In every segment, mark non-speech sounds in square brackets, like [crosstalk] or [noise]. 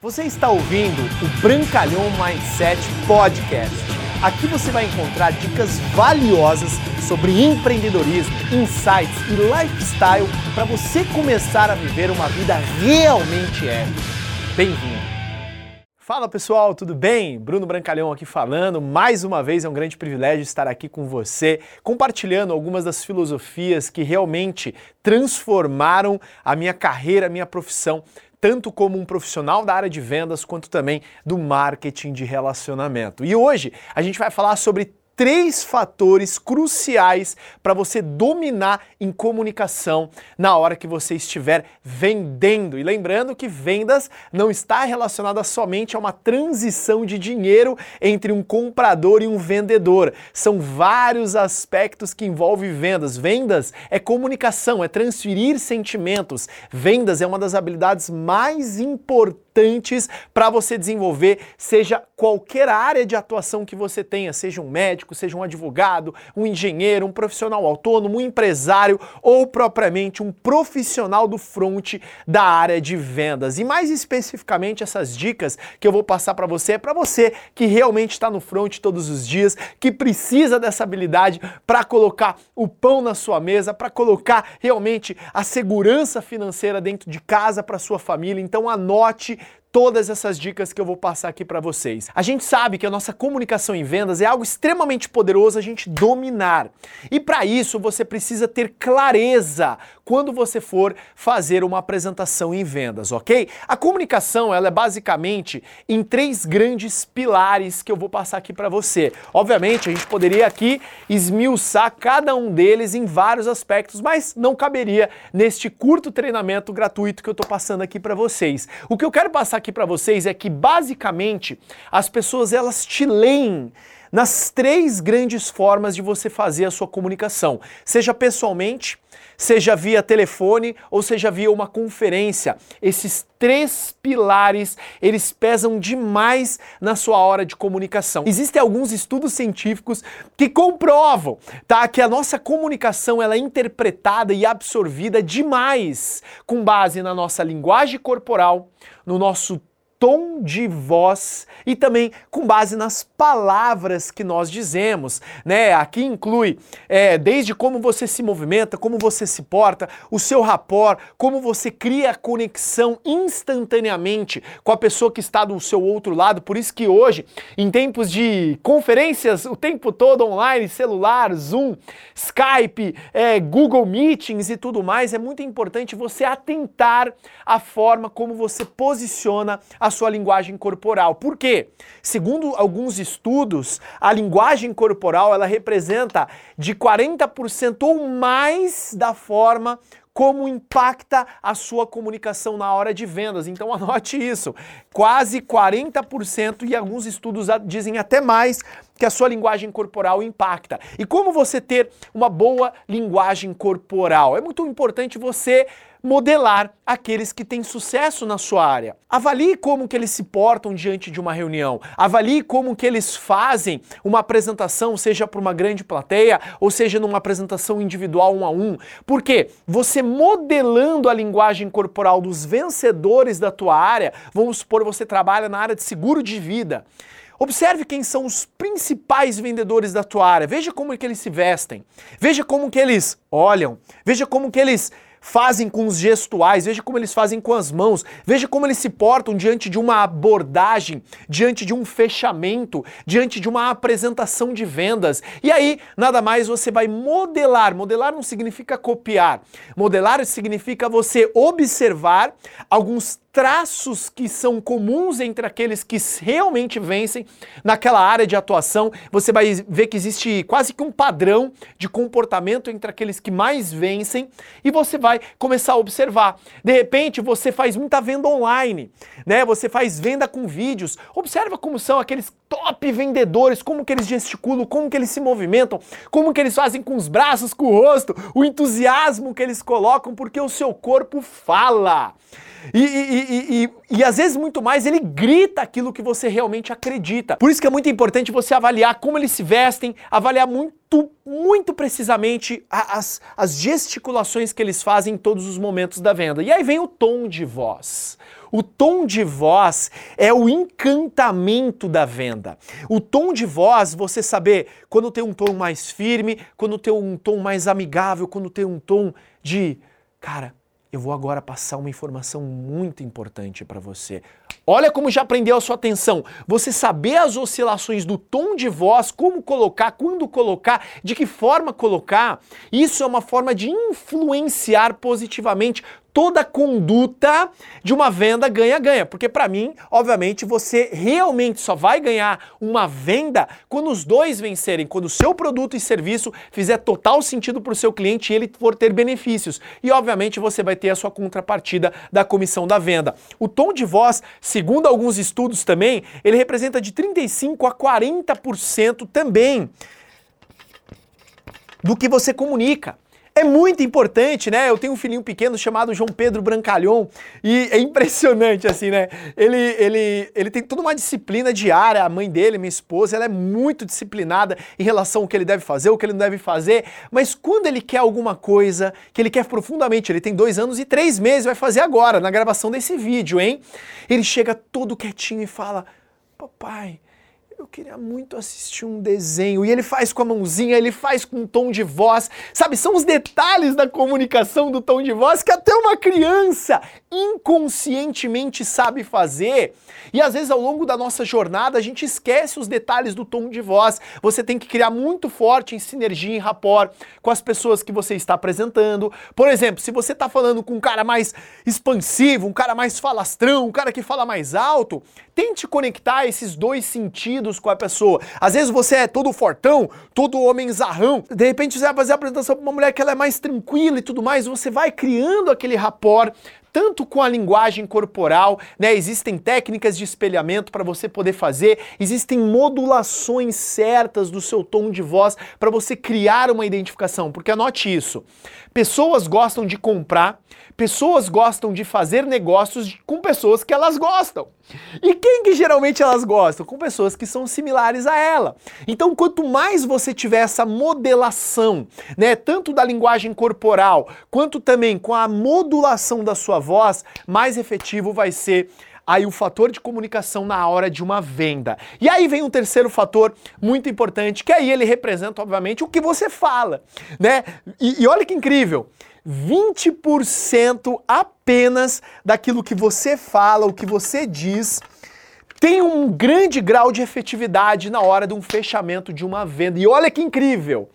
Você está ouvindo o Brancalhão Mindset Podcast. Aqui você vai encontrar dicas valiosas sobre empreendedorismo, insights e lifestyle para você começar a viver uma vida realmente épica. Bem-vindo! Fala pessoal, tudo bem? Bruno Brancalhão aqui falando. Mais uma vez é um grande privilégio estar aqui com você, compartilhando algumas das filosofias que realmente transformaram a minha carreira, a minha profissão tanto como um profissional da área de vendas, quanto também do marketing de relacionamento. E hoje a gente vai falar sobre três fatores cruciais para você dominar em comunicação na hora que você estiver vendendo. E lembrando que vendas não está relacionada somente a uma transição de dinheiro entre um comprador e um vendedor. São vários aspectos que envolvem vendas. Vendas é comunicação, é transferir sentimentos. Vendas é uma das habilidades mais importantes para você desenvolver, seja qualquer área de atuação que você tenha, seja um médico seja um advogado, um engenheiro, um profissional autônomo, um empresário ou propriamente um profissional do front da área de vendas. E mais especificamente essas dicas que eu vou passar para você é para você que realmente está no front todos os dias, que precisa dessa habilidade para colocar o pão na sua mesa, para colocar realmente a segurança financeira dentro de casa para sua família. Então anote todas essas dicas que eu vou passar aqui para vocês. A gente sabe que a nossa comunicação em vendas é algo extremamente poderoso a gente dominar. E para isso você precisa ter clareza quando você for fazer uma apresentação em vendas, ok? A comunicação ela é basicamente em três grandes pilares que eu vou passar aqui para você. Obviamente a gente poderia aqui esmiuçar cada um deles em vários aspectos, mas não caberia neste curto treinamento gratuito que eu estou passando aqui para vocês. O que eu quero passar aqui para vocês é que basicamente as pessoas elas te leem nas três grandes formas de você fazer a sua comunicação, seja pessoalmente, seja via telefone ou seja via uma conferência. Esses três pilares, eles pesam demais na sua hora de comunicação. Existem alguns estudos científicos que comprovam, tá, que a nossa comunicação ela é interpretada e absorvida demais com base na nossa linguagem corporal, no nosso tom de voz e também com base nas palavras que nós dizemos, né? Aqui inclui é, desde como você se movimenta, como você se porta, o seu rapport, como você cria a conexão instantaneamente com a pessoa que está do seu outro lado. Por isso que hoje, em tempos de conferências o tempo todo online, celular, Zoom, Skype, é, Google Meetings e tudo mais, é muito importante você atentar à forma como você posiciona a sua linguagem corporal. Por quê? Segundo alguns estudos, a linguagem corporal ela representa de 40% ou mais da forma como impacta a sua comunicação na hora de vendas. Então [laughs] anote isso. Quase 40% e alguns estudos dizem até mais que a sua linguagem corporal impacta. E como você ter uma boa linguagem corporal? É muito importante você modelar aqueles que têm sucesso na sua área. Avalie como que eles se portam diante de uma reunião. Avalie como que eles fazem uma apresentação, seja para uma grande plateia ou seja numa apresentação individual um a um. Porque você modelando a linguagem corporal dos vencedores da tua área, vamos supor você trabalha na área de seguro de vida. Observe quem são os principais vendedores da tua área. Veja como é que eles se vestem. Veja como que eles olham. Veja como que eles fazem com os gestuais, veja como eles fazem com as mãos, veja como eles se portam diante de uma abordagem, diante de um fechamento, diante de uma apresentação de vendas. E aí, nada mais você vai modelar. Modelar não significa copiar. Modelar significa você observar alguns traços que são comuns entre aqueles que realmente vencem naquela área de atuação. Você vai ver que existe quase que um padrão de comportamento entre aqueles que mais vencem e você vai começar a observar. De repente, você faz muita venda online, né? Você faz venda com vídeos. Observa como são aqueles top vendedores, como que eles gesticulam, como que eles se movimentam, como que eles fazem com os braços, com o rosto, o entusiasmo que eles colocam, porque o seu corpo fala. E, e, e, e, às vezes muito mais, ele grita aquilo que você realmente acredita. Por isso que é muito importante você avaliar como eles se vestem, avaliar muito, muito precisamente as, as gesticulações que eles fazem em todos os momentos da venda. E aí vem o tom de voz. O tom de voz é o encantamento da venda. O tom de voz, você saber quando tem um tom mais firme, quando tem um tom mais amigável, quando tem um tom de, cara, eu vou agora passar uma informação muito importante para você. Olha como já prendeu a sua atenção. Você saber as oscilações do tom de voz, como colocar, quando colocar, de que forma colocar, isso é uma forma de influenciar positivamente toda conduta de uma venda ganha-ganha. Porque para mim, obviamente, você realmente só vai ganhar uma venda quando os dois vencerem, quando o seu produto e serviço fizer total sentido para o seu cliente e ele for ter benefícios. E obviamente você vai ter a sua contrapartida da comissão da venda. O tom de voz, segundo alguns estudos também, ele representa de 35 a 40% também do que você comunica. É muito importante, né? Eu tenho um filhinho pequeno chamado João Pedro Brancalhon e é impressionante, assim, né? Ele, ele, ele tem toda uma disciplina diária, a mãe dele, minha esposa, ela é muito disciplinada em relação ao que ele deve fazer, o que ele não deve fazer, mas quando ele quer alguma coisa, que ele quer profundamente, ele tem dois anos e três meses, vai fazer agora, na gravação desse vídeo, hein? Ele chega todo quietinho e fala, papai, eu queria muito assistir um desenho. E ele faz com a mãozinha, ele faz com um tom de voz. Sabe, são os detalhes da comunicação do tom de voz que até uma criança inconscientemente sabe fazer. E às vezes ao longo da nossa jornada a gente esquece os detalhes do tom de voz. Você tem que criar muito forte em sinergia, em rapport com as pessoas que você está apresentando. Por exemplo, se você está falando com um cara mais expansivo, um cara mais falastrão, um cara que fala mais alto, tente conectar esses dois sentidos com a pessoa. Às vezes você é todo fortão, todo homem zarrão, de repente você vai fazer a apresentação para uma mulher que ela é mais tranquila e tudo mais, você vai criando aquele rapport tanto com a linguagem corporal, né? Existem técnicas de espelhamento para você poder fazer, existem modulações certas do seu tom de voz para você criar uma identificação, porque anote isso. Pessoas gostam de comprar, pessoas gostam de fazer negócios com pessoas que elas gostam. E quem que geralmente elas gostam? Com pessoas que são similares a ela. Então, quanto mais você tiver essa modelação, né, tanto da linguagem corporal, quanto também com a modulação da sua voz, mais efetivo vai ser aí o fator de comunicação na hora de uma venda. E aí vem um terceiro fator muito importante, que aí ele representa, obviamente, o que você fala, né? E, e olha que incrível. 20% apenas daquilo que você fala, o que você diz, tem um grande grau de efetividade na hora de um fechamento de uma venda. E olha que incrível!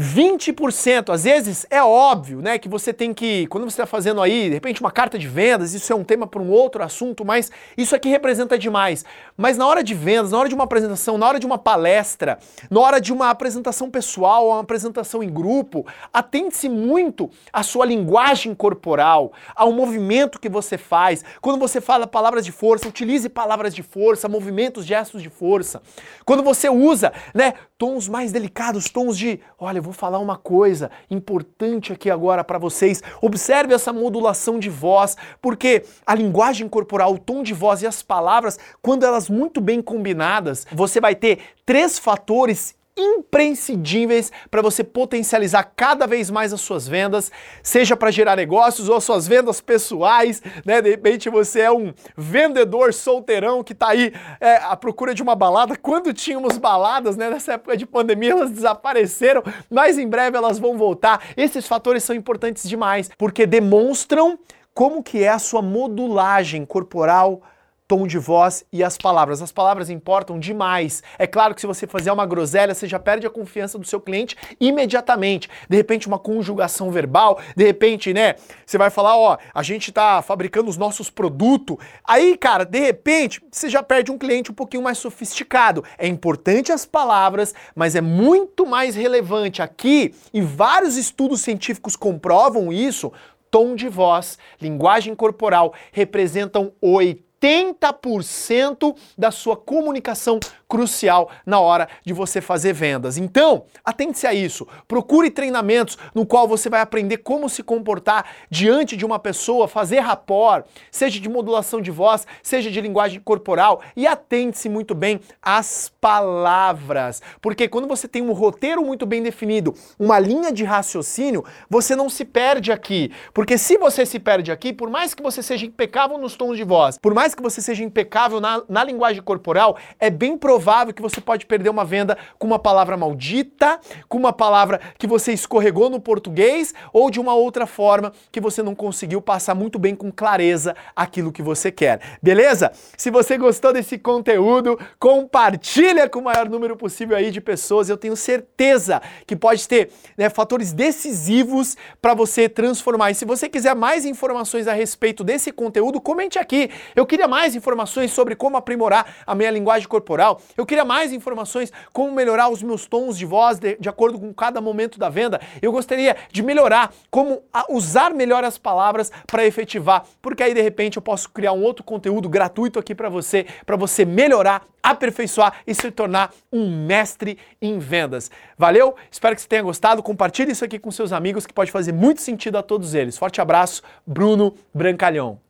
20%, às vezes é óbvio, né, que você tem que, quando você está fazendo aí, de repente uma carta de vendas, isso é um tema para um outro assunto, mas isso aqui representa demais. Mas na hora de vendas, na hora de uma apresentação, na hora de uma palestra, na hora de uma apresentação pessoal, uma apresentação em grupo, atente-se muito à sua linguagem corporal, ao movimento que você faz. Quando você fala palavras de força, utilize palavras de força, movimentos, gestos de força. Quando você usa, né, tons mais delicados, tons de, olha, eu vou falar uma coisa importante aqui agora para vocês. Observe essa modulação de voz, porque a linguagem corporal, o tom de voz e as palavras, quando elas muito bem combinadas, você vai ter três fatores imprescindíveis para você potencializar cada vez mais as suas vendas, seja para gerar negócios ou as suas vendas pessoais, né? De repente você é um vendedor solteirão que está aí é, à procura de uma balada. Quando tínhamos baladas, né? Nessa época de pandemia elas desapareceram, mas em breve elas vão voltar. Esses fatores são importantes demais porque demonstram como que é a sua modulagem corporal tom de voz e as palavras. As palavras importam demais. É claro que se você fazer uma groselha, você já perde a confiança do seu cliente imediatamente. De repente, uma conjugação verbal, de repente, né? Você vai falar, ó, a gente tá fabricando os nossos produtos. Aí, cara, de repente, você já perde um cliente um pouquinho mais sofisticado. É importante as palavras, mas é muito mais relevante aqui, e vários estudos científicos comprovam isso. Tom de voz, linguagem corporal representam 80 80% da sua comunicação crucial na hora de você fazer vendas. Então, atente-se a isso. Procure treinamentos no qual você vai aprender como se comportar diante de uma pessoa, fazer rapport, seja de modulação de voz, seja de linguagem corporal e atente-se muito bem às palavras, porque quando você tem um roteiro muito bem definido, uma linha de raciocínio, você não se perde aqui, porque se você se perde aqui, por mais que você seja impecável nos tons de voz, por mais que você seja impecável na, na linguagem corporal, é bem provável que você pode perder uma venda com uma palavra maldita, com uma palavra que você escorregou no português ou de uma outra forma que você não conseguiu passar muito bem com clareza aquilo que você quer. Beleza? Se você gostou desse conteúdo, compartilha com o maior número possível aí de pessoas. Eu tenho certeza que pode ter né, fatores decisivos para você transformar. E se você quiser mais informações a respeito desse conteúdo, comente aqui. Eu queria mais informações sobre como aprimorar a minha linguagem corporal. Eu queria mais informações como melhorar os meus tons de voz de, de acordo com cada momento da venda. Eu gostaria de melhorar como usar melhor as palavras para efetivar, porque aí de repente eu posso criar um outro conteúdo gratuito aqui para você, para você melhorar, aperfeiçoar e se tornar um mestre em vendas. Valeu? Espero que você tenha gostado. Compartilhe isso aqui com seus amigos que pode fazer muito sentido a todos eles. Forte abraço, Bruno Brancalhão.